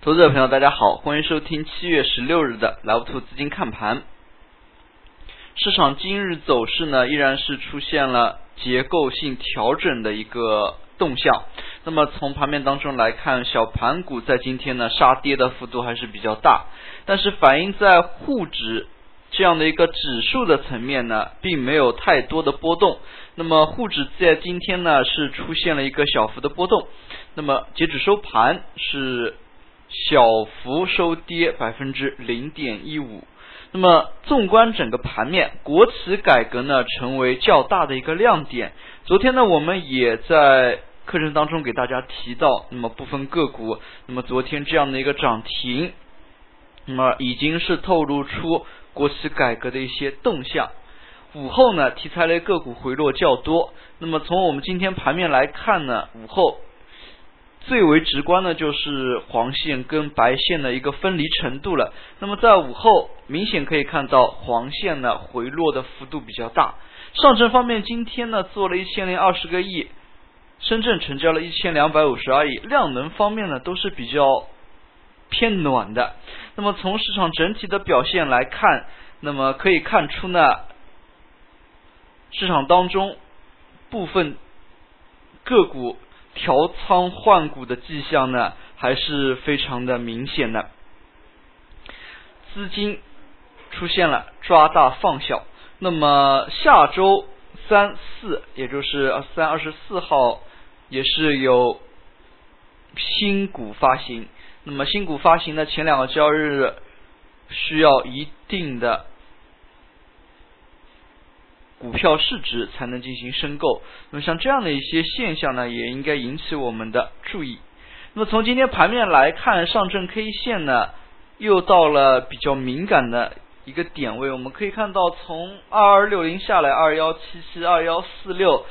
投资者朋友，大家好，欢迎收听七月十六日的莱图资金看盘。市场今日走势呢，依然是出现了结构性调整的一个动向。那么从盘面当中来看，小盘股在今天呢杀跌的幅度还是比较大，但是反映在沪指这样的一个指数的层面呢，并没有太多的波动。那么沪指在今天呢是出现了一个小幅的波动。那么截止收盘是。小幅收跌百分之零点一五。那么，纵观整个盘面，国企改革呢成为较大的一个亮点。昨天呢，我们也在课程当中给大家提到，那么部分个股，那么昨天这样的一个涨停，那么已经是透露出国企改革的一些动向。午后呢，题材类个股回落较多。那么从我们今天盘面来看呢，午后。最为直观的就是黄线跟白线的一个分离程度了。那么在午后明显可以看到黄线呢回落的幅度比较大。上证方面今天呢做了一千零二十个亿，深圳成交了一千两百五十二亿，量能方面呢都是比较偏暖的。那么从市场整体的表现来看，那么可以看出呢，市场当中部分个股。调仓换股的迹象呢，还是非常的明显的。资金出现了抓大放小。那么下周三四，也就是三二十四号，也是有新股发行。那么新股发行的前两个交易日，需要一定的。股票市值才能进行申购，那么像这样的一些现象呢，也应该引起我们的注意。那么从今天盘面来看，上证 K 线呢又到了比较敏感的一个点位，我们可以看到从二二六零下来二幺七七、二幺四六、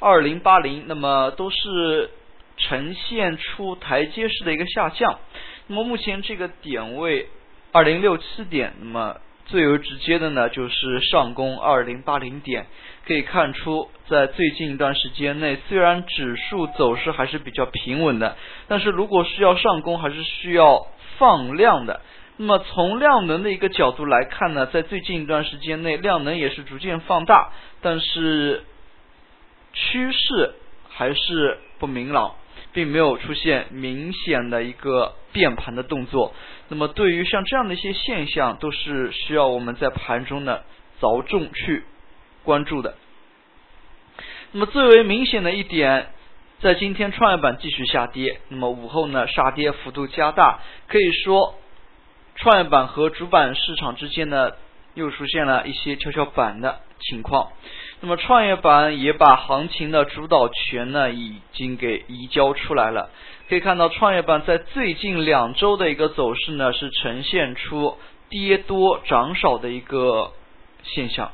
二零八零，那么都是呈现出台阶式的一个下降。那么目前这个点位二零六七点，那么。最为直接的呢，就是上攻二零八零点，可以看出，在最近一段时间内，虽然指数走势还是比较平稳的，但是如果需要上攻，还是需要放量的。那么从量能的一个角度来看呢，在最近一段时间内，量能也是逐渐放大，但是趋势还是不明朗。并没有出现明显的一个变盘的动作，那么对于像这样的一些现象，都是需要我们在盘中呢着重去关注的。那么最为明显的一点，在今天创业板继续下跌，那么午后呢杀跌幅度加大，可以说创业板和主板市场之间呢又出现了一些跷跷板的情况。那么创业板也把行情的主导权呢，已经给移交出来了。可以看到，创业板在最近两周的一个走势呢，是呈现出跌多涨少的一个现象。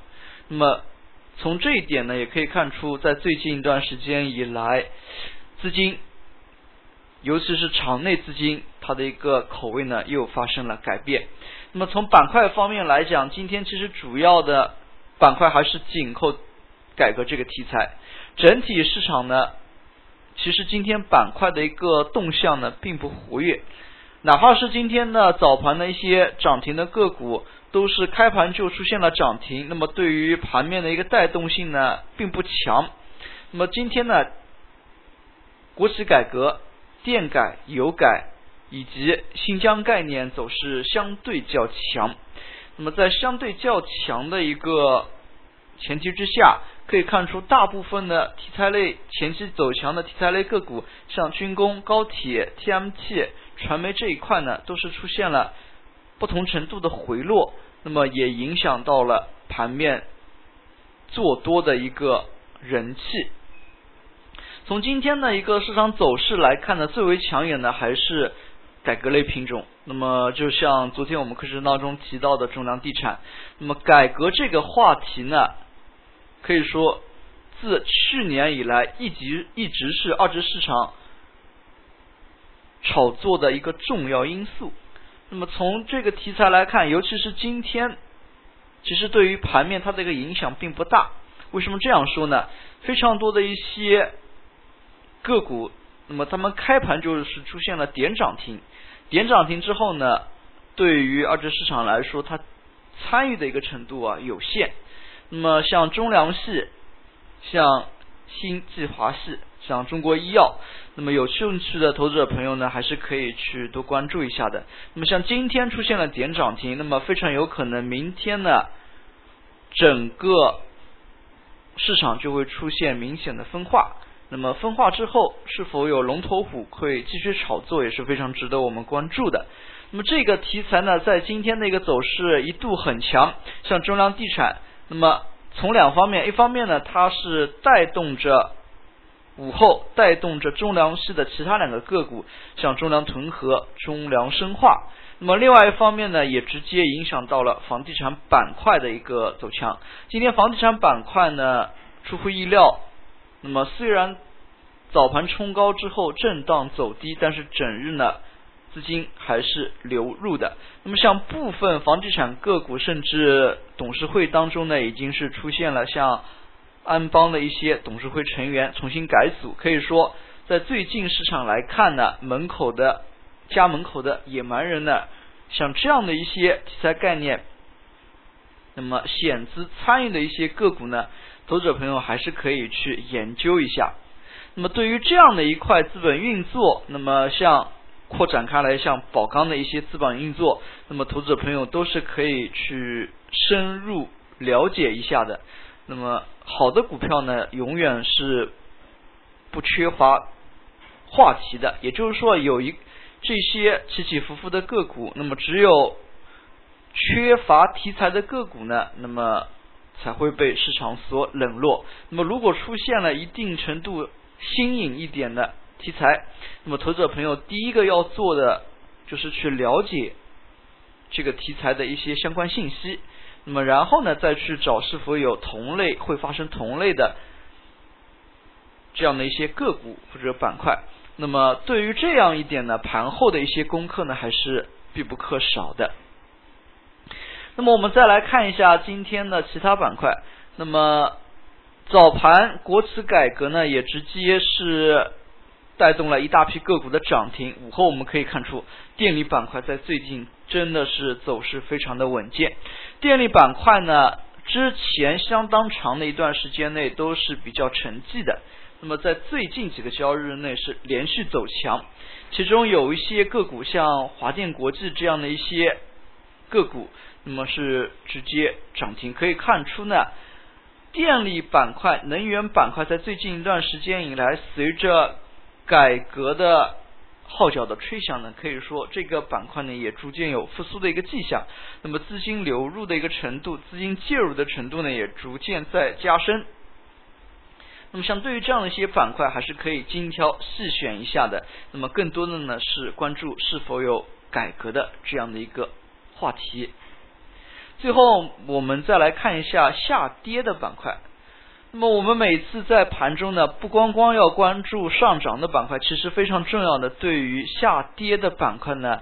那么从这一点呢，也可以看出，在最近一段时间以来，资金，尤其是场内资金，它的一个口味呢，又发生了改变。那么从板块方面来讲，今天其实主要的板块还是紧扣。改革这个题材，整体市场呢，其实今天板块的一个动向呢并不活跃，哪怕是今天呢早盘的一些涨停的个股，都是开盘就出现了涨停，那么对于盘面的一个带动性呢并不强。那么今天呢，国企改革、电改、油改以及新疆概念走势相对较强，那么在相对较强的一个前提之下。可以看出，大部分的题材类前期走强的题材类个股，像军工、高铁、TMT、传媒这一块呢，都是出现了不同程度的回落，那么也影响到了盘面做多的一个人气。从今天的一个市场走势来看呢，最为抢眼的还是改革类品种。那么就像昨天我们课程当中提到的中粮地产，那么改革这个话题呢？可以说，自去年以来，一直一直是二级市场炒作的一个重要因素。那么从这个题材来看，尤其是今天，其实对于盘面它的一个影响并不大。为什么这样说呢？非常多的一些个股，那么他们开盘就是出现了点涨停，点涨停之后呢，对于二级市场来说，它参与的一个程度啊有限。那么像中粮系、像新计华系、像中国医药，那么有兴趣的投资者朋友呢，还是可以去多关注一下的。那么像今天出现了点涨停，那么非常有可能明天呢，整个市场就会出现明显的分化。那么分化之后，是否有龙头股会继续炒作，也是非常值得我们关注的。那么这个题材呢，在今天的一个走势一度很强，像中粮地产，那么从两方面，一方面呢，它是带动着午后带动着中粮系的其他两个个股，像中粮屯河、中粮生化。那么另外一方面呢，也直接影响到了房地产板块的一个走强。今天房地产板块呢，出乎意料。那么虽然早盘冲高之后震荡走低，但是整日呢资金还是流入的。那么像部分房地产个股，甚至董事会当中呢，已经是出现了像安邦的一些董事会成员重新改组。可以说，在最近市场来看呢，门口的家门口的野蛮人呢，像这样的一些题材概念，那么险资参与的一些个股呢。投资者朋友还是可以去研究一下。那么对于这样的一块资本运作，那么像扩展开来，像宝钢的一些资本运作，那么投资者朋友都是可以去深入了解一下的。那么好的股票呢，永远是不缺乏话题的。也就是说，有一这些起起伏伏的个股，那么只有缺乏题材的个股呢，那么。才会被市场所冷落。那么，如果出现了一定程度新颖一点的题材，那么投资者朋友第一个要做的就是去了解这个题材的一些相关信息。那么，然后呢，再去找是否有同类会发生同类的这样的一些个股或者板块。那么，对于这样一点呢，盘后的一些功课呢，还是必不可少的。那么我们再来看一下今天的其他板块。那么早盘国企改革呢，也直接是带动了一大批个股的涨停。午后我们可以看出，电力板块在最近真的是走势非常的稳健。电力板块呢，之前相当长的一段时间内都是比较沉寂的。那么在最近几个交易日内是连续走强，其中有一些个股像华电国际这样的一些个股。那么是直接涨停，可以看出呢，电力板块、能源板块在最近一段时间以来，随着改革的号角的吹响呢，可以说这个板块呢也逐渐有复苏的一个迹象。那么资金流入的一个程度、资金介入的程度呢，也逐渐在加深。那么像对于这样的一些板块，还是可以精挑细选一下的。那么更多的呢是关注是否有改革的这样的一个话题。最后，我们再来看一下下跌的板块。那么，我们每次在盘中呢，不光光要关注上涨的板块，其实非常重要的，对于下跌的板块呢，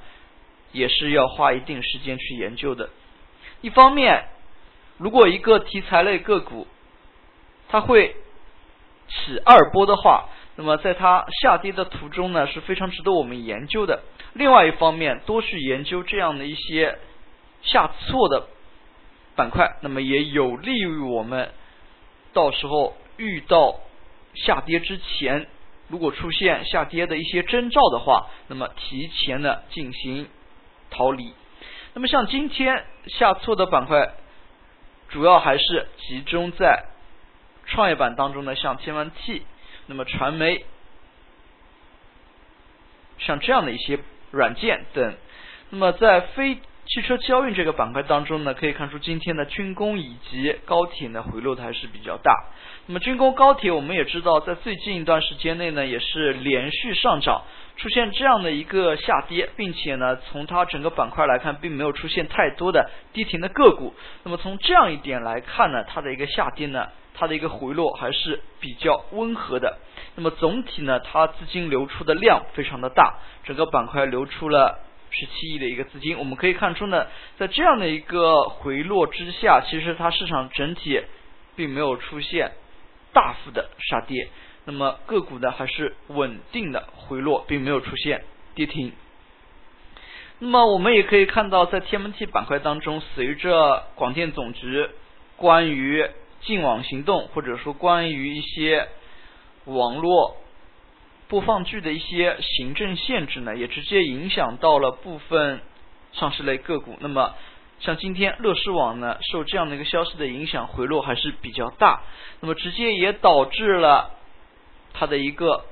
也是要花一定时间去研究的。一方面，如果一个题材类个股它会起二波的话，那么在它下跌的途中呢，是非常值得我们研究的。另外一方面，多去研究这样的一些下挫的。板块，那么也有利于我们到时候遇到下跌之前，如果出现下跌的一些征兆的话，那么提前的进行逃离。那么像今天下挫的板块，主要还是集中在创业板当中的，像天文 T，那么传媒，像这样的一些软件等。那么在非汽车交运这个板块当中呢，可以看出今天的军工以及高铁呢回落的还是比较大。那么军工、高铁我们也知道，在最近一段时间内呢，也是连续上涨，出现这样的一个下跌，并且呢，从它整个板块来看，并没有出现太多的跌停的个股。那么从这样一点来看呢，它的一个下跌呢，它的一个回落还是比较温和的。那么总体呢，它资金流出的量非常的大，整个板块流出了。十七亿的一个资金，我们可以看出呢，在这样的一个回落之下，其实它市场整体并没有出现大幅的杀跌。那么个股呢还是稳定的回落，并没有出现跌停。那么我们也可以看到，在 TMT 板块当中，随着广电总局关于净网行动，或者说关于一些网络播放剧的一些行政限制呢，也直接影响到了部分上市类个股。那么像今天乐视网呢，受这样的一个消息的影响，回落还是比较大。那么直接也导致了它的一个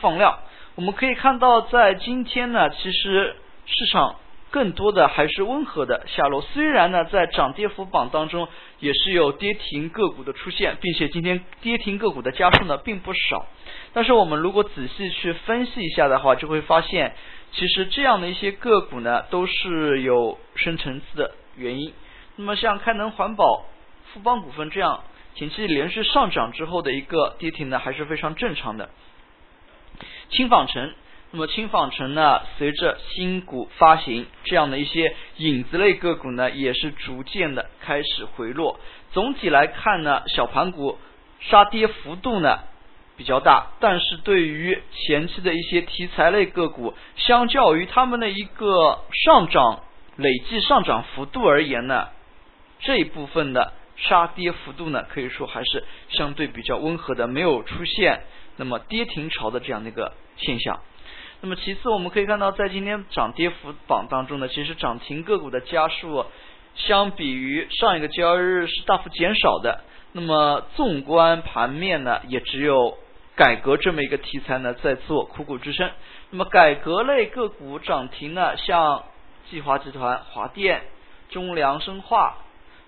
放量。我们可以看到，在今天呢，其实。市场更多的还是温和的下落，虽然呢，在涨跌幅榜当中也是有跌停个股的出现，并且今天跌停个股的家数呢并不少，但是我们如果仔细去分析一下的话，就会发现，其实这样的一些个股呢都是有深层次的原因。那么像开能环保、富邦股份这样前期连续上涨之后的一个跌停呢，还是非常正常的。轻纺城。那么轻纺城呢，随着新股发行，这样的一些影子类个股呢，也是逐渐的开始回落。总体来看呢，小盘股杀跌幅度呢比较大，但是对于前期的一些题材类个股，相较于他们的一个上涨累计上涨幅度而言呢，这一部分的杀跌幅度呢，可以说还是相对比较温和的，没有出现那么跌停潮的这样的一个现象。那么其次，我们可以看到，在今天涨跌幅榜当中呢，其实涨停个股的家数，相比于上一个交易日是大幅减少的。那么纵观盘面呢，也只有改革这么一个题材呢在做苦苦支撑。那么改革类个股涨停呢，像计华集团、华电、中粮生化，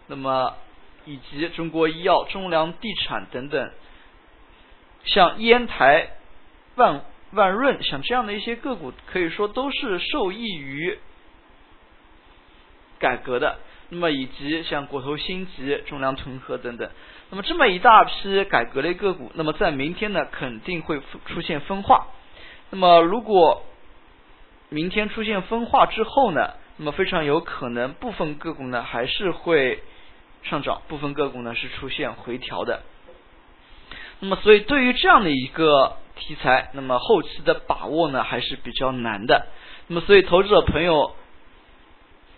那么以及中国医药、中粮地产等等，像烟台、万。万润像这样的一些个股，可以说都是受益于改革的。那么以及像国投新集、中粮屯河等等，那么这么一大批改革类个股，那么在明天呢肯定会出现分化。那么如果明天出现分化之后呢，那么非常有可能部分个股呢还是会上涨，部分个股呢是出现回调的。那么所以对于这样的一个。题材，那么后期的把握呢还是比较难的。那么所以投资者朋友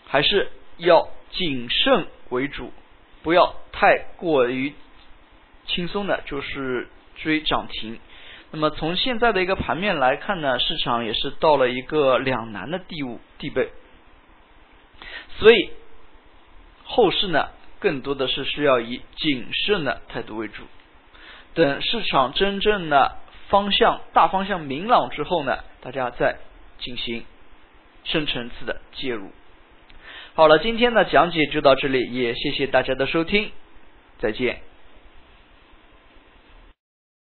还是要谨慎为主，不要太过于轻松的，就是追涨停。那么从现在的一个盘面来看呢，市场也是到了一个两难的地地位。所以后市呢，更多的是需要以谨慎的态度为主，等市场真正的。方向大方向明朗之后呢，大家再进行深层次的介入。好了，今天的讲解就到这里，也谢谢大家的收听，再见。